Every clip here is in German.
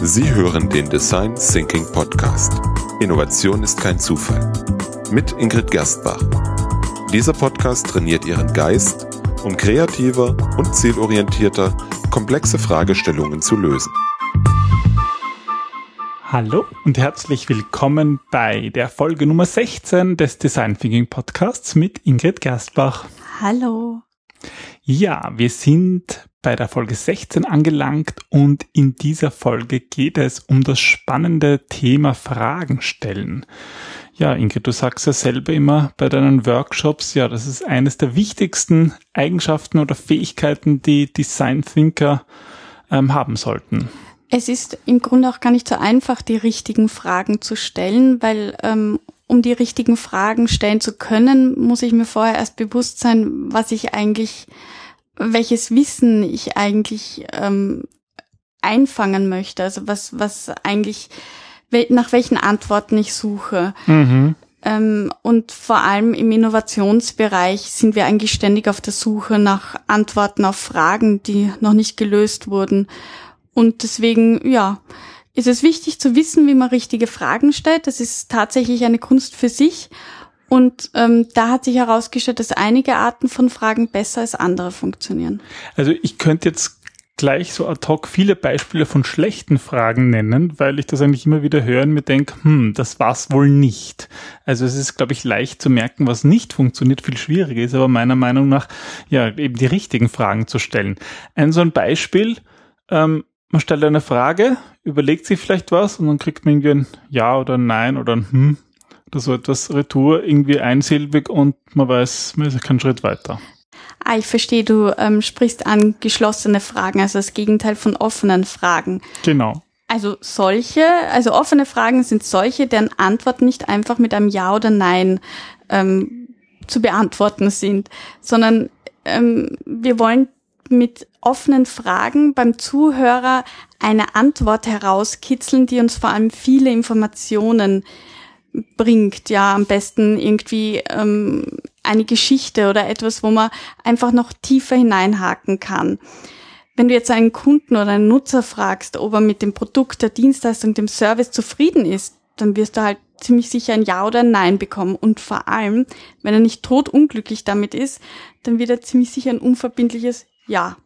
Sie hören den Design Thinking Podcast. Innovation ist kein Zufall. Mit Ingrid Gerstbach. Dieser Podcast trainiert Ihren Geist, um kreativer und zielorientierter komplexe Fragestellungen zu lösen. Hallo und herzlich willkommen bei der Folge Nummer 16 des Design Thinking Podcasts mit Ingrid Gerstbach. Hallo. Ja, wir sind bei der Folge 16 angelangt und in dieser Folge geht es um das spannende Thema Fragen stellen. Ja, Ingrid, du sagst ja selber immer bei deinen Workshops, ja, das ist eines der wichtigsten Eigenschaften oder Fähigkeiten, die Design Thinker ähm, haben sollten. Es ist im Grunde auch gar nicht so einfach, die richtigen Fragen zu stellen, weil ähm, um die richtigen Fragen stellen zu können, muss ich mir vorher erst bewusst sein, was ich eigentlich welches Wissen ich eigentlich ähm, einfangen möchte, also was, was eigentlich, nach welchen Antworten ich suche. Mhm. Ähm, und vor allem im Innovationsbereich sind wir eigentlich ständig auf der Suche nach Antworten auf Fragen, die noch nicht gelöst wurden. Und deswegen, ja, ist es wichtig zu wissen, wie man richtige Fragen stellt. Das ist tatsächlich eine Kunst für sich. Und ähm, da hat sich herausgestellt, dass einige Arten von Fragen besser als andere funktionieren. Also ich könnte jetzt gleich so ad hoc viele Beispiele von schlechten Fragen nennen, weil ich das eigentlich immer wieder höre und mir denke, hm, das war's wohl nicht. Also es ist, glaube ich, leicht zu merken, was nicht funktioniert, viel schwieriger ist, aber meiner Meinung nach, ja, eben die richtigen Fragen zu stellen. Ein so ein Beispiel, ähm, man stellt eine Frage, überlegt sich vielleicht was und dann kriegt man irgendwie ein Ja oder ein Nein oder ein Hm oder so etwas Retour irgendwie einsilbig und man weiß, man ist keinen Schritt weiter. Ah, ich verstehe, du ähm, sprichst an geschlossene Fragen, also das Gegenteil von offenen Fragen. Genau. Also solche, also offene Fragen sind solche, deren Antwort nicht einfach mit einem Ja oder Nein ähm, zu beantworten sind, sondern ähm, wir wollen mit offenen Fragen beim Zuhörer eine Antwort herauskitzeln, die uns vor allem viele Informationen bringt. Ja, am besten irgendwie ähm, eine Geschichte oder etwas, wo man einfach noch tiefer hineinhaken kann. Wenn du jetzt einen Kunden oder einen Nutzer fragst, ob er mit dem Produkt, der Dienstleistung, dem Service zufrieden ist, dann wirst du halt ziemlich sicher ein Ja oder ein Nein bekommen. Und vor allem, wenn er nicht totunglücklich damit ist, dann wird er ziemlich sicher ein unverbindliches Ja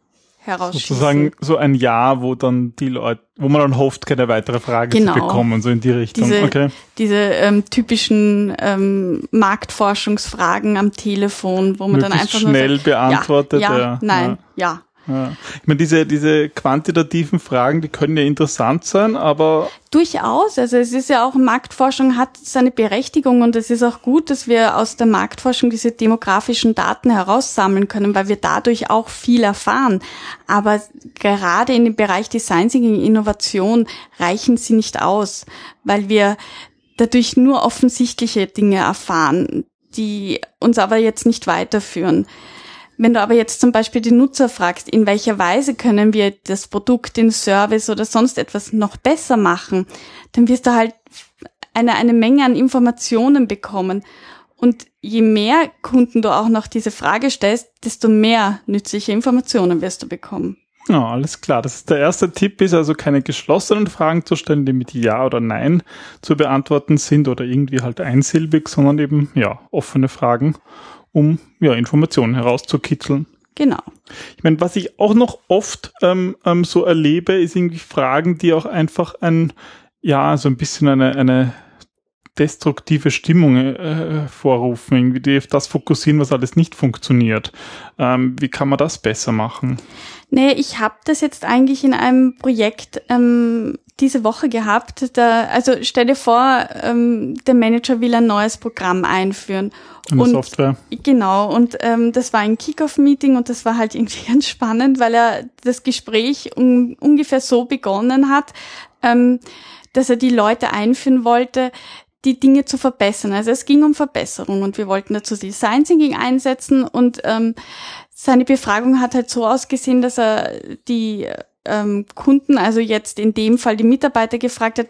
herausschießen. Sozusagen so ein Ja, wo dann die Leute, wo man dann hofft, keine weitere Frage genau. zu bekommen, so in die Richtung. Diese, okay. diese ähm, typischen ähm, Marktforschungsfragen am Telefon, wo man Möglichst dann einfach schnell nur sagt, beantwortet. Ja, ja, nein, ja. ja. Ja. Ich meine, diese, diese quantitativen Fragen, die können ja interessant sein, aber. Durchaus. Also es ist ja auch, Marktforschung hat seine Berechtigung und es ist auch gut, dass wir aus der Marktforschung diese demografischen Daten heraussammeln können, weil wir dadurch auch viel erfahren. Aber gerade in dem Bereich Design Thinking Innovation reichen sie nicht aus, weil wir dadurch nur offensichtliche Dinge erfahren, die uns aber jetzt nicht weiterführen. Wenn du aber jetzt zum Beispiel die Nutzer fragst, in welcher Weise können wir das Produkt, den Service oder sonst etwas noch besser machen, dann wirst du halt eine, eine Menge an Informationen bekommen. Und je mehr Kunden du auch noch diese Frage stellst, desto mehr nützliche Informationen wirst du bekommen. Ja, alles klar. Das ist der erste Tipp, ist also keine geschlossenen Fragen zu stellen, die mit Ja oder Nein zu beantworten sind oder irgendwie halt einsilbig, sondern eben, ja, offene Fragen um ja, Informationen herauszukitzeln. Genau. Ich meine, was ich auch noch oft ähm, ähm, so erlebe, ist irgendwie Fragen, die auch einfach ein, ja, so ein bisschen eine, eine destruktive Stimmung äh, vorrufen, irgendwie die auf das fokussieren, was alles nicht funktioniert. Ähm, wie kann man das besser machen? Nee, ich habe das jetzt eigentlich in einem Projekt ähm, diese Woche gehabt. Da, also stell dir vor, ähm, der Manager will ein neues Programm einführen. Eine und, Software. Genau, und ähm, das war ein Kickoff-Meeting und das war halt irgendwie ganz spannend, weil er das Gespräch um, ungefähr so begonnen hat, ähm, dass er die Leute einführen wollte, die Dinge zu verbessern. Also es ging um Verbesserung und wir wollten dazu Design Thinking einsetzen und ähm, seine Befragung hat halt so ausgesehen, dass er die ähm, Kunden, also jetzt in dem Fall die Mitarbeiter gefragt hat,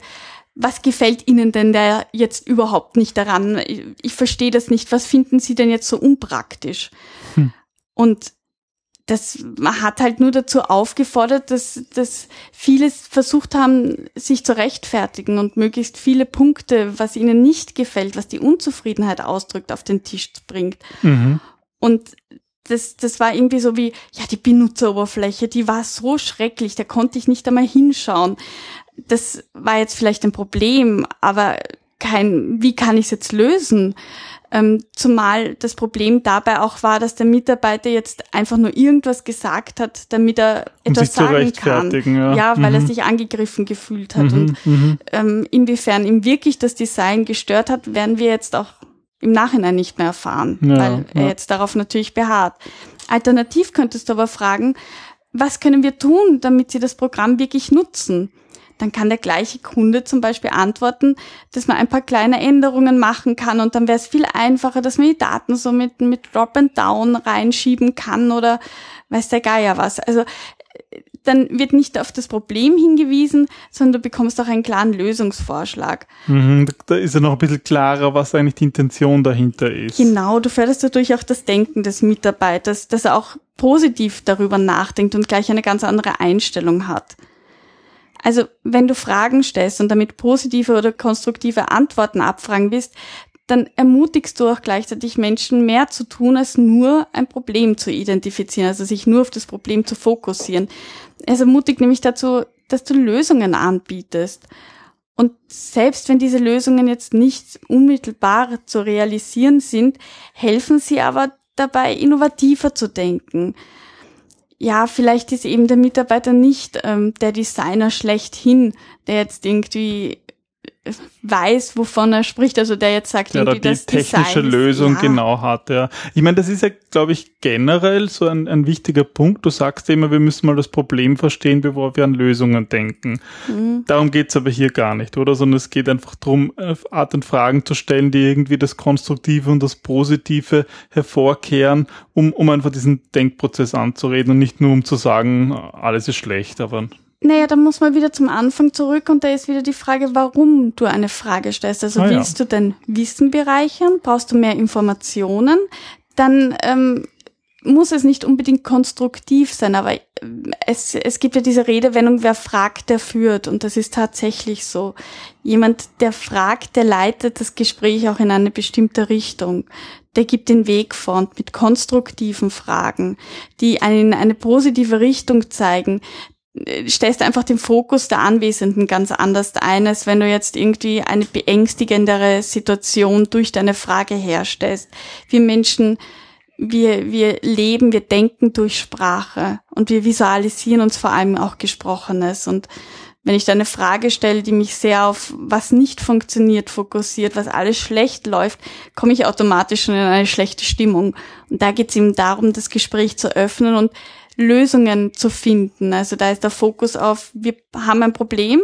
was gefällt Ihnen denn da jetzt überhaupt nicht daran? Ich, ich verstehe das nicht. Was finden Sie denn jetzt so unpraktisch? Hm. Und das hat halt nur dazu aufgefordert, dass, dass viele versucht haben, sich zu rechtfertigen und möglichst viele Punkte, was ihnen nicht gefällt, was die Unzufriedenheit ausdrückt, auf den Tisch bringt. Mhm. Und das, das war irgendwie so wie, ja, die Benutzeroberfläche, die war so schrecklich, da konnte ich nicht einmal hinschauen. Das war jetzt vielleicht ein Problem, aber kein, wie kann ich es jetzt lösen? Ähm, zumal das Problem dabei auch war, dass der Mitarbeiter jetzt einfach nur irgendwas gesagt hat, damit er um etwas sagen kann. Ja, ja weil mhm. er sich angegriffen gefühlt hat. Mhm, und mhm. ähm, inwiefern ihm wirklich das Design gestört hat, werden wir jetzt auch im Nachhinein nicht mehr erfahren, ja, weil er ja. jetzt darauf natürlich beharrt. Alternativ könntest du aber fragen, was können wir tun, damit sie das Programm wirklich nutzen? dann kann der gleiche Kunde zum Beispiel antworten, dass man ein paar kleine Änderungen machen kann und dann wäre es viel einfacher, dass man die Daten so mit, mit Drop and Down reinschieben kann oder weiß der Geier was. Also dann wird nicht auf das Problem hingewiesen, sondern du bekommst auch einen klaren Lösungsvorschlag. Mhm, da ist ja noch ein bisschen klarer, was eigentlich die Intention dahinter ist. Genau, du förderst dadurch auch das Denken des Mitarbeiters, dass er auch positiv darüber nachdenkt und gleich eine ganz andere Einstellung hat. Also wenn du Fragen stellst und damit positive oder konstruktive Antworten abfragen willst, dann ermutigst du auch gleichzeitig Menschen mehr zu tun, als nur ein Problem zu identifizieren, also sich nur auf das Problem zu fokussieren. Es ermutigt nämlich dazu, dass du Lösungen anbietest. Und selbst wenn diese Lösungen jetzt nicht unmittelbar zu realisieren sind, helfen sie aber dabei, innovativer zu denken ja, vielleicht ist eben der Mitarbeiter nicht ähm, der Designer schlechthin, der jetzt irgendwie weiß, wovon er spricht, also der jetzt sagt, ja, irgendwie die das technische Design Lösung ja. genau hat. Ja. Ich meine, das ist ja, glaube ich, generell so ein, ein wichtiger Punkt. Du sagst immer, wir müssen mal das Problem verstehen, bevor wir an Lösungen denken. Mhm. Darum geht's aber hier gar nicht, oder? Sondern es geht einfach darum, äh, Art und Fragen zu stellen, die irgendwie das Konstruktive und das Positive hervorkehren, um, um einfach diesen Denkprozess anzureden und nicht nur um zu sagen, alles ist schlecht, aber naja, dann muss man wieder zum Anfang zurück und da ist wieder die Frage, warum du eine Frage stellst. Also ah, willst ja. du dein Wissen bereichern? Brauchst du mehr Informationen? Dann ähm, muss es nicht unbedingt konstruktiv sein, aber äh, es, es gibt ja diese Redewendung, wer fragt, der führt. Und das ist tatsächlich so. Jemand, der fragt, der leitet das Gespräch auch in eine bestimmte Richtung. Der gibt den Weg vor und mit konstruktiven Fragen, die einen in eine positive Richtung zeigen, stellst einfach den Fokus der Anwesenden ganz anders ein, als wenn du jetzt irgendwie eine beängstigendere Situation durch deine Frage herstellst. Wir Menschen, wir, wir leben, wir denken durch Sprache und wir visualisieren uns vor allem auch Gesprochenes. Und wenn ich da eine Frage stelle, die mich sehr auf was nicht funktioniert fokussiert, was alles schlecht läuft, komme ich automatisch schon in eine schlechte Stimmung. Und da geht es eben darum, das Gespräch zu öffnen und Lösungen zu finden. Also da ist der Fokus auf, wir haben ein Problem,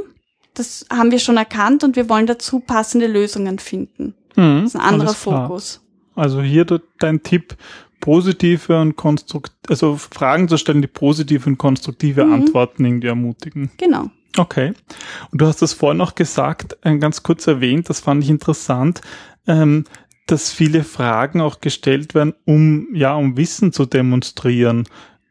das haben wir schon erkannt und wir wollen dazu passende Lösungen finden. Mhm, das ist ein anderer Fokus. Also hier dein Tipp, positive und konstruktive, also Fragen zu stellen, die positive und konstruktive mhm. Antworten irgendwie ermutigen. Genau. Okay. Und du hast das vorhin noch gesagt, äh, ganz kurz erwähnt, das fand ich interessant, ähm, dass viele Fragen auch gestellt werden, um, ja, um Wissen zu demonstrieren.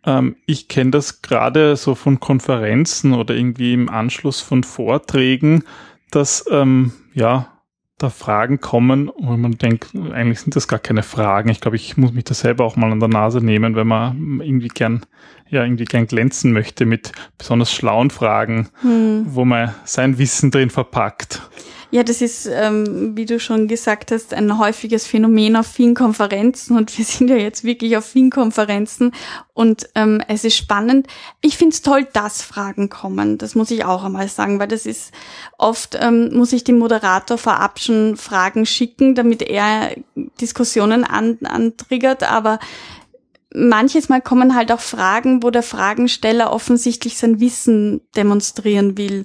Ähm, ich kenne das gerade so von Konferenzen oder irgendwie im Anschluss von Vorträgen, dass ähm, ja da Fragen kommen und man denkt, eigentlich sind das gar keine Fragen. Ich glaube, ich muss mich da selber auch mal an der Nase nehmen, wenn man irgendwie gern, ja, irgendwie gern glänzen möchte mit besonders schlauen Fragen, hm. wo man sein Wissen drin verpackt. Ja, das ist, ähm, wie du schon gesagt hast, ein häufiges Phänomen auf vielen Konferenzen und wir sind ja jetzt wirklich auf vielen Konferenzen und ähm, es ist spannend. Ich find's toll, dass Fragen kommen. Das muss ich auch einmal sagen, weil das ist oft, ähm, muss ich dem Moderator vorab schon Fragen schicken, damit er Diskussionen an, antriggert, aber manches Mal kommen halt auch Fragen, wo der Fragensteller offensichtlich sein Wissen demonstrieren will.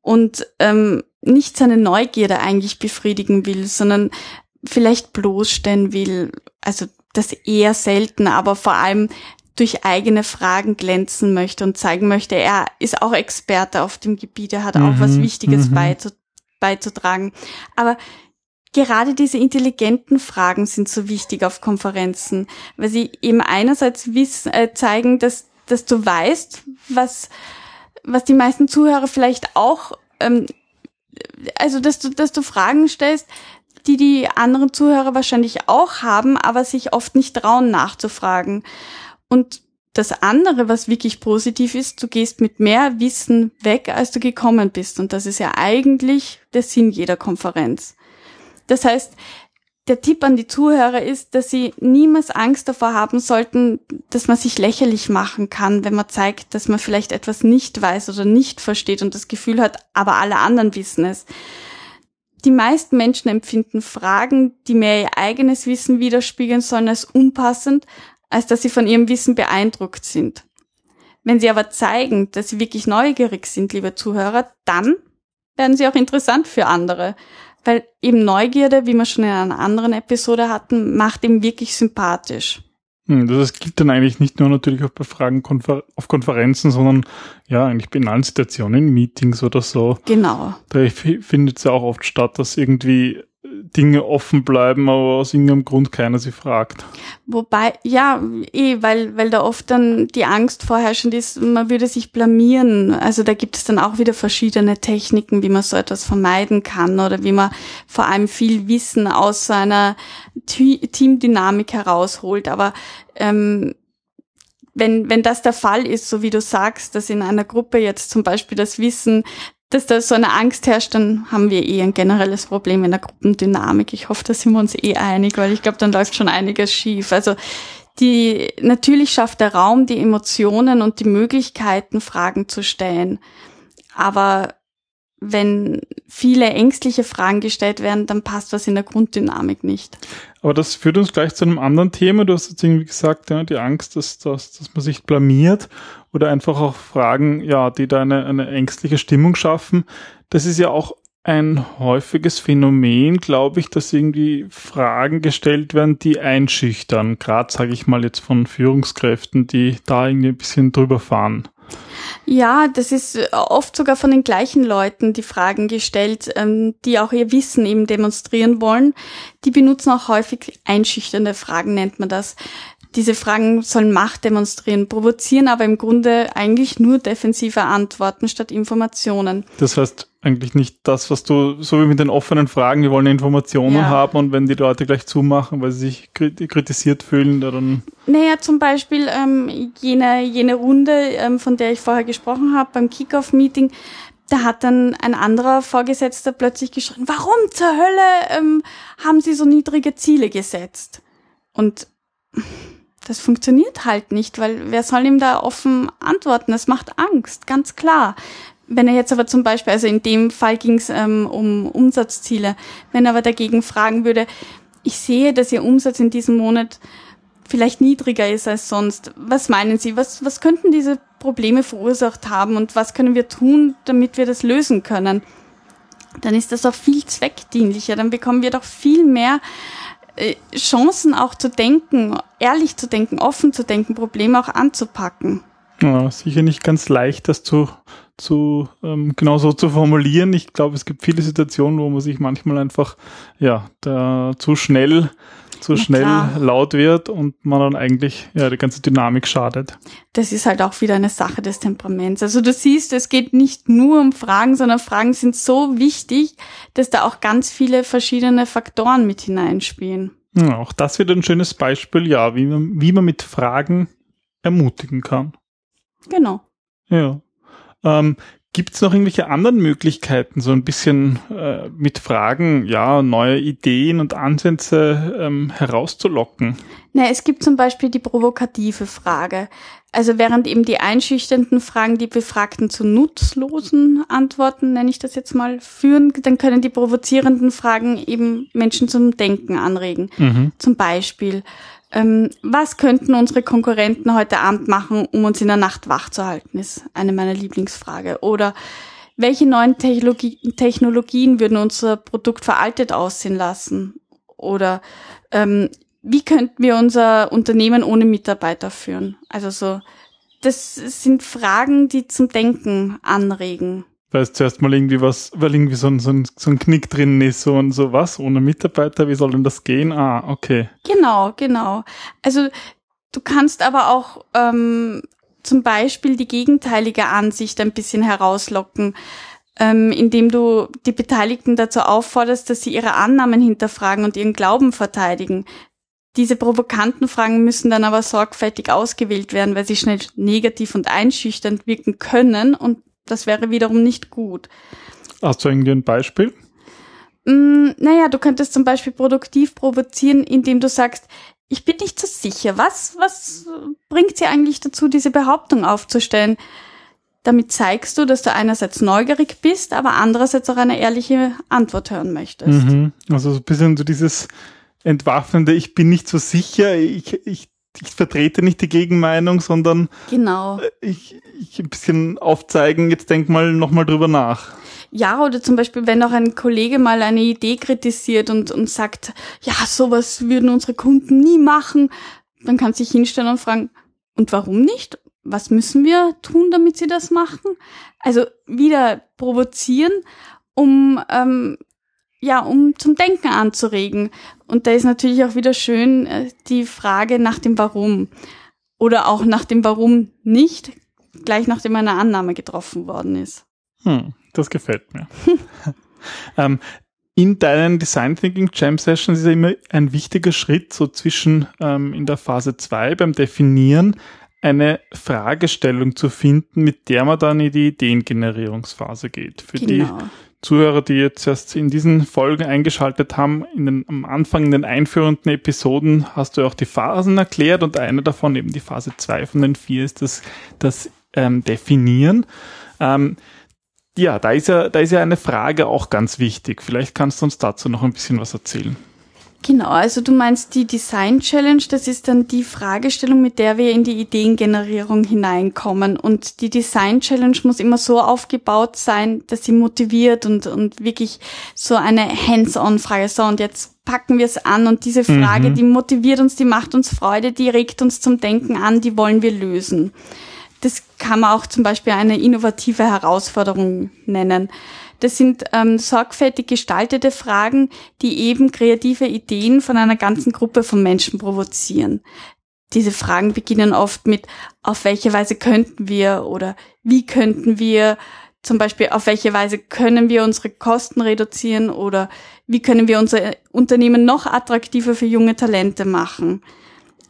Und ähm, nicht seine Neugierde eigentlich befriedigen will, sondern vielleicht bloßstellen will. Also das eher selten, aber vor allem durch eigene Fragen glänzen möchte und zeigen möchte, er ist auch Experte auf dem Gebiet, er hat auch mhm, was Wichtiges mhm. beizutragen. Aber gerade diese intelligenten Fragen sind so wichtig auf Konferenzen, weil sie eben einerseits wissen, äh, zeigen, dass, dass du weißt, was, was die meisten Zuhörer vielleicht auch, ähm, also dass du, dass du Fragen stellst, die die anderen Zuhörer wahrscheinlich auch haben, aber sich oft nicht trauen nachzufragen. Und das andere, was wirklich positiv ist, du gehst mit mehr Wissen weg, als du gekommen bist. Und das ist ja eigentlich der Sinn jeder Konferenz. Das heißt, der Tipp an die Zuhörer ist, dass sie niemals Angst davor haben sollten, dass man sich lächerlich machen kann, wenn man zeigt, dass man vielleicht etwas nicht weiß oder nicht versteht und das Gefühl hat, aber alle anderen wissen es. Die meisten Menschen empfinden Fragen, die mehr ihr eigenes Wissen widerspiegeln sollen, als unpassend, als dass sie von ihrem Wissen beeindruckt sind. Wenn sie aber zeigen, dass sie wirklich neugierig sind, liebe Zuhörer, dann werden sie auch interessant für andere. Weil eben Neugierde, wie wir schon in einer anderen Episode hatten, macht eben wirklich sympathisch. Hm, das gilt dann eigentlich nicht nur natürlich auch bei Fragen konfer auf Konferenzen, sondern ja, eigentlich in allen Situationen, in Meetings oder so. Genau. Da findet es ja auch oft statt, dass irgendwie Dinge offen bleiben, aber aus irgendeinem Grund keiner sie fragt. Wobei, ja, eh, weil, weil da oft dann die Angst vorherrschend ist, man würde sich blamieren. Also da gibt es dann auch wieder verschiedene Techniken, wie man so etwas vermeiden kann oder wie man vor allem viel Wissen aus seiner Teamdynamik herausholt. Aber ähm, wenn, wenn das der Fall ist, so wie du sagst, dass in einer Gruppe jetzt zum Beispiel das Wissen dass da so eine Angst herrscht, dann haben wir eh ein generelles Problem in der Gruppendynamik. Ich hoffe, da sind wir uns eh einig, weil ich glaube, dann läuft schon einiges schief. Also die, natürlich schafft der Raum die Emotionen und die Möglichkeiten, Fragen zu stellen. Aber wenn viele ängstliche Fragen gestellt werden, dann passt was in der Grunddynamik nicht. Aber das führt uns gleich zu einem anderen Thema. Du hast jetzt irgendwie gesagt, ja, die Angst, dass, dass, dass man sich blamiert oder einfach auch Fragen, ja, die da eine, eine ängstliche Stimmung schaffen. Das ist ja auch ein häufiges Phänomen, glaube ich, dass irgendwie Fragen gestellt werden, die einschüchtern. Gerade sage ich mal jetzt von Führungskräften, die da irgendwie ein bisschen drüber fahren. Ja, das ist oft sogar von den gleichen Leuten die Fragen gestellt, ähm, die auch ihr Wissen eben demonstrieren wollen. Die benutzen auch häufig einschüchternde Fragen, nennt man das. Diese Fragen sollen Macht demonstrieren, provozieren aber im Grunde eigentlich nur defensive Antworten statt Informationen. Das heißt eigentlich nicht das, was du, so wie mit den offenen Fragen, wir wollen Informationen ja. haben und wenn die Leute gleich zumachen, weil sie sich kritisiert fühlen, dann. Naja, zum Beispiel ähm, jene, jene Runde, ähm, von der ich vorher gesprochen habe, beim Kickoff-Meeting, da hat dann ein anderer Vorgesetzter plötzlich geschrien, warum zur Hölle ähm, haben Sie so niedrige Ziele gesetzt? Und das funktioniert halt nicht, weil wer soll ihm da offen antworten? Das macht Angst, ganz klar. Wenn er jetzt aber zum Beispiel, also in dem Fall ging es ähm, um Umsatzziele, wenn er aber dagegen fragen würde, ich sehe, dass Ihr Umsatz in diesem Monat vielleicht niedriger ist als sonst. Was meinen Sie? Was, was könnten diese Probleme verursacht haben und was können wir tun, damit wir das lösen können? Dann ist das auch viel zweckdienlicher. Dann bekommen wir doch viel mehr Chancen auch zu denken, ehrlich zu denken, offen zu denken, Probleme auch anzupacken. Ja, sicher nicht ganz leicht, das zu, zu ähm, genau so zu formulieren. Ich glaube, es gibt viele Situationen, wo man sich manchmal einfach ja da zu schnell zu Na schnell klar. laut wird und man dann eigentlich ja die ganze Dynamik schadet. Das ist halt auch wieder eine Sache des Temperaments. Also du siehst, es geht nicht nur um Fragen, sondern Fragen sind so wichtig, dass da auch ganz viele verschiedene Faktoren mit hineinspielen. Ja, auch das wird ein schönes Beispiel, ja, wie man, wie man mit Fragen ermutigen kann. Genau. Ja. Ähm, Gibt es noch irgendwelche anderen Möglichkeiten, so ein bisschen äh, mit Fragen, ja, neue Ideen und Ansätze ähm, herauszulocken? Na, es gibt zum Beispiel die provokative Frage. Also während eben die einschüchternden Fragen die Befragten zu nutzlosen Antworten, nenne ich das jetzt mal, führen, dann können die provozierenden Fragen eben Menschen zum Denken anregen. Mhm. Zum Beispiel, ähm, was könnten unsere Konkurrenten heute Abend machen, um uns in der Nacht wach zu halten, ist eine meiner Lieblingsfrage. Oder welche neuen Technologie Technologien würden unser Produkt veraltet aussehen lassen? Oder ähm, wie könnten wir unser Unternehmen ohne Mitarbeiter führen? Also so, das sind Fragen, die zum Denken anregen. Weil es zuerst mal irgendwie was, weil irgendwie so ein, so ein, so ein Knick drin ist, so und so was, ohne Mitarbeiter, wie soll denn das gehen? Ah, okay. Genau, genau. Also du kannst aber auch ähm, zum Beispiel die gegenteilige Ansicht ein bisschen herauslocken, ähm, indem du die Beteiligten dazu aufforderst, dass sie ihre Annahmen hinterfragen und ihren Glauben verteidigen. Diese provokanten Fragen müssen dann aber sorgfältig ausgewählt werden, weil sie schnell negativ und einschüchternd wirken können und das wäre wiederum nicht gut. Hast du irgendwie ein Beispiel? Mm, naja, du könntest zum Beispiel produktiv provozieren, indem du sagst, ich bin nicht so sicher. Was, was bringt sie eigentlich dazu, diese Behauptung aufzustellen? Damit zeigst du, dass du einerseits neugierig bist, aber andererseits auch eine ehrliche Antwort hören möchtest. Mhm. Also so ein bisschen so dieses entwaffnende, ich bin nicht so sicher, ich, ich, ich vertrete nicht die Gegenmeinung, sondern genau. ich, ich ein bisschen aufzeigen, jetzt denk mal nochmal drüber nach. Ja, oder zum Beispiel, wenn auch ein Kollege mal eine Idee kritisiert und, und sagt, ja, sowas würden unsere Kunden nie machen, dann kann sich hinstellen und fragen, und warum nicht? Was müssen wir tun, damit sie das machen? Also wieder provozieren, um ähm, ja, um zum Denken anzuregen. Und da ist natürlich auch wieder schön äh, die Frage nach dem Warum oder auch nach dem Warum nicht, gleich nachdem eine Annahme getroffen worden ist. Hm, das gefällt mir. ähm, in deinen Design Thinking Jam Sessions ist ja immer ein wichtiger Schritt so zwischen ähm, in der Phase 2 beim Definieren eine Fragestellung zu finden, mit der man dann in die Ideengenerierungsphase geht. Für genau. die Zuhörer, die jetzt erst in diesen Folgen eingeschaltet haben, in den, am Anfang in den einführenden Episoden hast du auch die Phasen erklärt und eine davon, eben die Phase 2 von den vier, ist das, das ähm, Definieren. Ähm, ja, da ist ja, da ist ja eine Frage auch ganz wichtig. Vielleicht kannst du uns dazu noch ein bisschen was erzählen. Genau, also du meinst die Design Challenge, das ist dann die Fragestellung, mit der wir in die Ideengenerierung hineinkommen. Und die Design Challenge muss immer so aufgebaut sein, dass sie motiviert und, und wirklich so eine Hands-on-Frage. So, und jetzt packen wir es an und diese Frage, mhm. die motiviert uns, die macht uns Freude, die regt uns zum Denken an, die wollen wir lösen. Das kann man auch zum Beispiel eine innovative Herausforderung nennen. Das sind ähm, sorgfältig gestaltete Fragen, die eben kreative Ideen von einer ganzen Gruppe von Menschen provozieren. Diese Fragen beginnen oft mit, auf welche Weise könnten wir oder wie könnten wir, zum Beispiel, auf welche Weise können wir unsere Kosten reduzieren oder wie können wir unser Unternehmen noch attraktiver für junge Talente machen.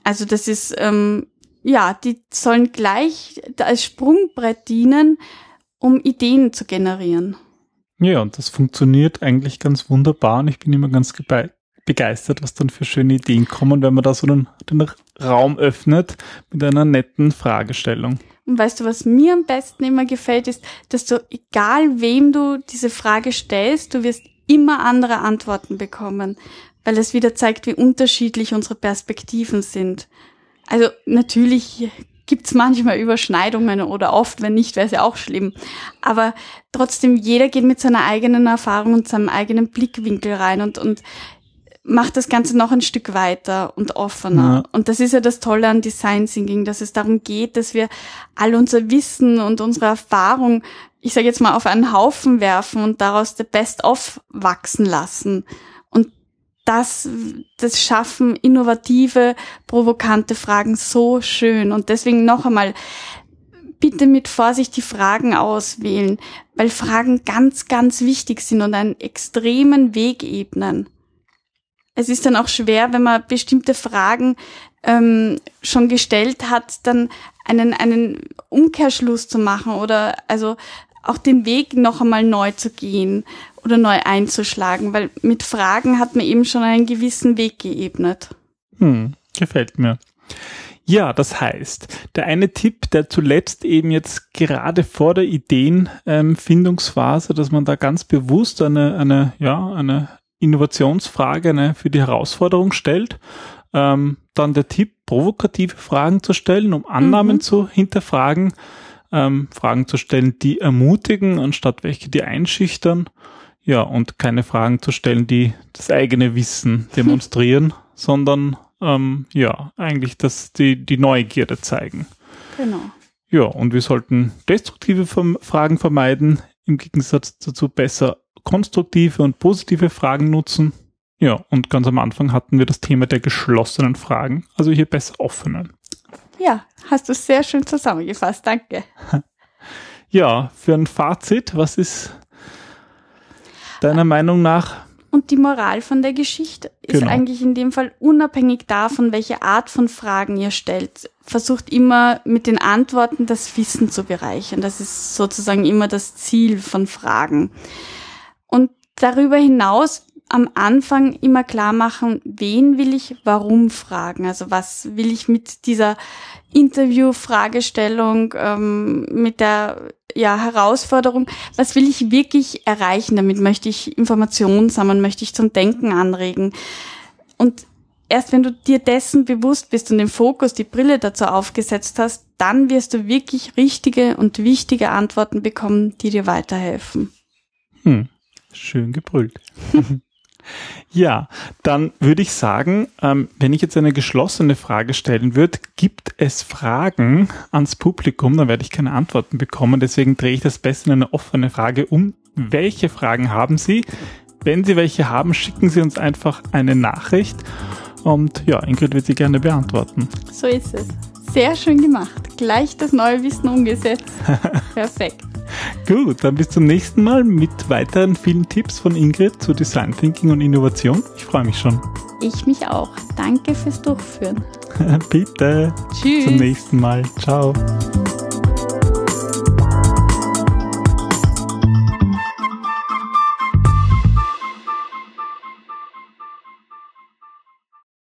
Also das ist, ähm, ja, die sollen gleich als Sprungbrett dienen, um Ideen zu generieren. Ja, und das funktioniert eigentlich ganz wunderbar und ich bin immer ganz begeistert, was dann für schöne Ideen kommen, wenn man da so den, den Raum öffnet mit einer netten Fragestellung. Und weißt du, was mir am besten immer gefällt, ist, dass du, egal wem du diese Frage stellst, du wirst immer andere Antworten bekommen, weil es wieder zeigt, wie unterschiedlich unsere Perspektiven sind. Also natürlich gibt's manchmal Überschneidungen oder oft, wenn nicht, wäre es ja auch schlimm. Aber trotzdem, jeder geht mit seiner eigenen Erfahrung und seinem eigenen Blickwinkel rein und, und macht das Ganze noch ein Stück weiter und offener. Ja. Und das ist ja das Tolle an Design Thinking, dass es darum geht, dass wir all unser Wissen und unsere Erfahrung, ich sage jetzt mal, auf einen Haufen werfen und daraus the best of wachsen lassen das, das schaffen innovative, provokante Fragen so schön. Und deswegen noch einmal, bitte mit Vorsicht die Fragen auswählen, weil Fragen ganz, ganz wichtig sind und einen extremen Weg ebnen. Es ist dann auch schwer, wenn man bestimmte Fragen ähm, schon gestellt hat, dann einen, einen Umkehrschluss zu machen oder also auch den Weg noch einmal neu zu gehen oder neu einzuschlagen, weil mit Fragen hat man eben schon einen gewissen Weg geebnet. Hm, gefällt mir. Ja, das heißt, der eine Tipp, der zuletzt eben jetzt gerade vor der Ideenfindungsphase, dass man da ganz bewusst eine, eine, ja, eine Innovationsfrage eine, für die Herausforderung stellt. Ähm, dann der Tipp, provokative Fragen zu stellen, um Annahmen mhm. zu hinterfragen, ähm, Fragen zu stellen, die ermutigen, anstatt welche, die einschüchtern. Ja, und keine Fragen zu stellen, die das eigene Wissen demonstrieren, sondern ähm, ja, eigentlich das, die, die Neugierde zeigen. Genau. Ja, und wir sollten destruktive Fragen vermeiden, im Gegensatz dazu besser konstruktive und positive Fragen nutzen. Ja, und ganz am Anfang hatten wir das Thema der geschlossenen Fragen, also hier besser offene. Ja, hast du sehr schön zusammengefasst, danke. Ja, für ein Fazit, was ist deiner Meinung nach und die Moral von der Geschichte ist genau. eigentlich in dem Fall unabhängig davon, welche Art von Fragen ihr stellt. Versucht immer mit den Antworten das Wissen zu bereichern. Das ist sozusagen immer das Ziel von Fragen. Und darüber hinaus am Anfang immer klar machen, wen will ich warum fragen. Also was will ich mit dieser Interview-Fragestellung, ähm, mit der ja, Herausforderung, was will ich wirklich erreichen damit? Möchte ich Informationen sammeln? Möchte ich zum Denken anregen? Und erst wenn du dir dessen bewusst bist und den Fokus, die Brille dazu aufgesetzt hast, dann wirst du wirklich richtige und wichtige Antworten bekommen, die dir weiterhelfen. Hm, schön gebrüllt. Ja, dann würde ich sagen, ähm, wenn ich jetzt eine geschlossene Frage stellen würde, gibt es Fragen ans Publikum, dann werde ich keine Antworten bekommen. Deswegen drehe ich das besser in eine offene Frage um. Welche Fragen haben Sie? Wenn Sie welche haben, schicken Sie uns einfach eine Nachricht. Und ja, Ingrid wird sie gerne beantworten. So ist es. Sehr schön gemacht. Gleich das neue Wissen umgesetzt. Perfekt. Gut, dann bis zum nächsten Mal mit weiteren vielen Tipps von Ingrid zu Design Thinking und Innovation. Ich freue mich schon. Ich mich auch. Danke fürs Durchführen. Bitte. Tschüss. Zum nächsten Mal. Ciao.